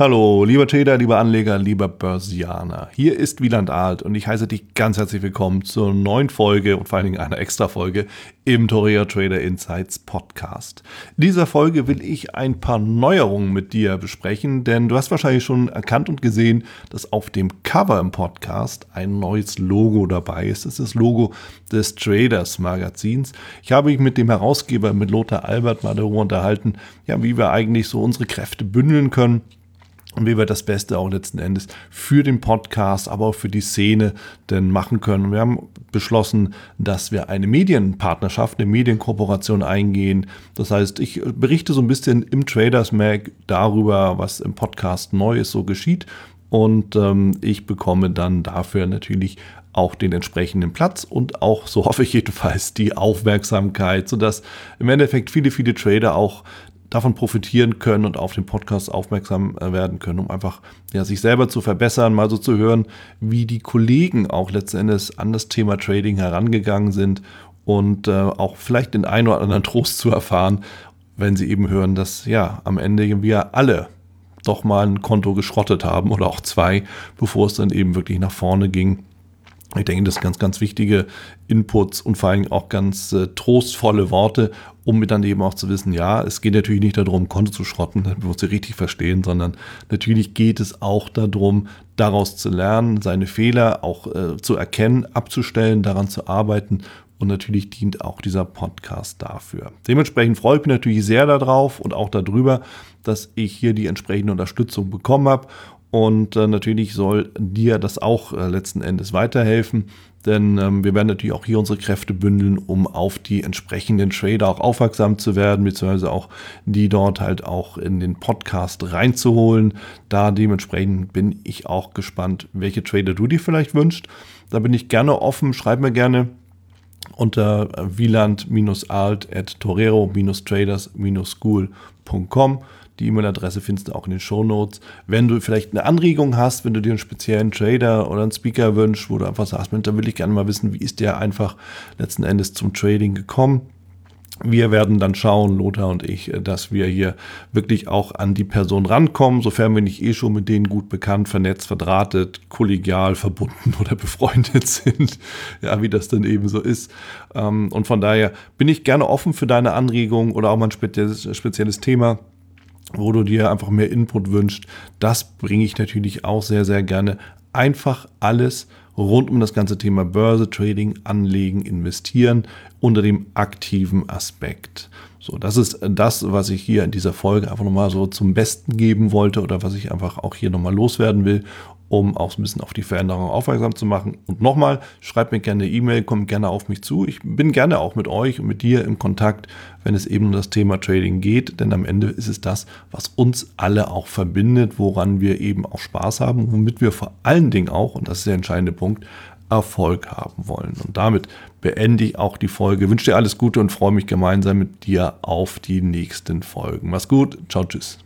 Hallo, lieber Trader, lieber Anleger, lieber Börsianer. Hier ist Wieland Alt und ich heiße dich ganz herzlich willkommen zur neuen Folge und vor allen Dingen einer extra Folge im Torea Trader Insights Podcast. In dieser Folge will ich ein paar Neuerungen mit dir besprechen, denn du hast wahrscheinlich schon erkannt und gesehen, dass auf dem Cover im Podcast ein neues Logo dabei ist. Das ist das Logo des Traders Magazins. Ich habe mich mit dem Herausgeber, mit Lothar Albert mal darüber unterhalten, ja, wie wir eigentlich so unsere Kräfte bündeln können und wie wir das Beste auch letzten Endes für den Podcast, aber auch für die Szene denn machen können. Wir haben beschlossen, dass wir eine Medienpartnerschaft, eine Medienkooperation eingehen. Das heißt, ich berichte so ein bisschen im Traders Mag darüber, was im Podcast Neues so geschieht. Und ähm, ich bekomme dann dafür natürlich auch den entsprechenden Platz und auch, so hoffe ich jedenfalls, die Aufmerksamkeit, sodass im Endeffekt viele, viele Trader auch davon profitieren können und auf den Podcast aufmerksam äh, werden können, um einfach ja, sich selber zu verbessern, mal so zu hören, wie die Kollegen auch letzten Endes an das Thema Trading herangegangen sind und äh, auch vielleicht den einen oder anderen Trost zu erfahren, wenn sie eben hören, dass ja am Ende wir alle doch mal ein Konto geschrottet haben oder auch zwei, bevor es dann eben wirklich nach vorne ging. Ich denke, das sind ganz, ganz wichtige Inputs und vor allem auch ganz äh, trostvolle Worte, um dann eben auch zu wissen, ja, es geht natürlich nicht darum, Konto zu schrotten, damit wir uns richtig verstehen, sondern natürlich geht es auch darum, daraus zu lernen, seine Fehler auch äh, zu erkennen, abzustellen, daran zu arbeiten und natürlich dient auch dieser Podcast dafür. Dementsprechend freue ich mich natürlich sehr darauf und auch darüber, dass ich hier die entsprechende Unterstützung bekommen habe und äh, natürlich soll dir das auch äh, letzten Endes weiterhelfen, denn ähm, wir werden natürlich auch hier unsere Kräfte bündeln, um auf die entsprechenden Trader auch aufmerksam zu werden, beziehungsweise auch die dort halt auch in den Podcast reinzuholen. Da dementsprechend bin ich auch gespannt, welche Trader du dir vielleicht wünschst. Da bin ich gerne offen. Schreib mir gerne unter wieland-alt at torero-traders-school.com. Die E-Mail-Adresse findest du auch in den Show Notes. Wenn du vielleicht eine Anregung hast, wenn du dir einen speziellen Trader oder einen Speaker wünschst, wo du einfach sagst, Mensch, da will ich gerne mal wissen, wie ist der einfach letzten Endes zum Trading gekommen. Wir werden dann schauen, Lothar und ich, dass wir hier wirklich auch an die Person rankommen, sofern wir nicht eh schon mit denen gut bekannt, vernetzt, verdrahtet, kollegial verbunden oder befreundet sind. Ja, wie das dann eben so ist. Ähm, und von daher bin ich gerne offen für deine Anregungen oder auch mal ein spezielles, spezielles Thema wo du dir einfach mehr Input wünschst. Das bringe ich natürlich auch sehr, sehr gerne. Einfach alles rund um das ganze Thema Börse, Trading, Anlegen, Investieren unter dem aktiven Aspekt. So, das ist das, was ich hier in dieser Folge einfach nochmal so zum Besten geben wollte oder was ich einfach auch hier nochmal loswerden will um auch ein bisschen auf die Veränderung aufmerksam zu machen. Und nochmal, schreibt mir gerne eine E-Mail, kommt gerne auf mich zu. Ich bin gerne auch mit euch und mit dir im Kontakt, wenn es eben um das Thema Trading geht, denn am Ende ist es das, was uns alle auch verbindet, woran wir eben auch Spaß haben, womit wir vor allen Dingen auch, und das ist der entscheidende Punkt, Erfolg haben wollen. Und damit beende ich auch die Folge. wünsche dir alles Gute und freue mich gemeinsam mit dir auf die nächsten Folgen. Mach's gut. Ciao, tschüss.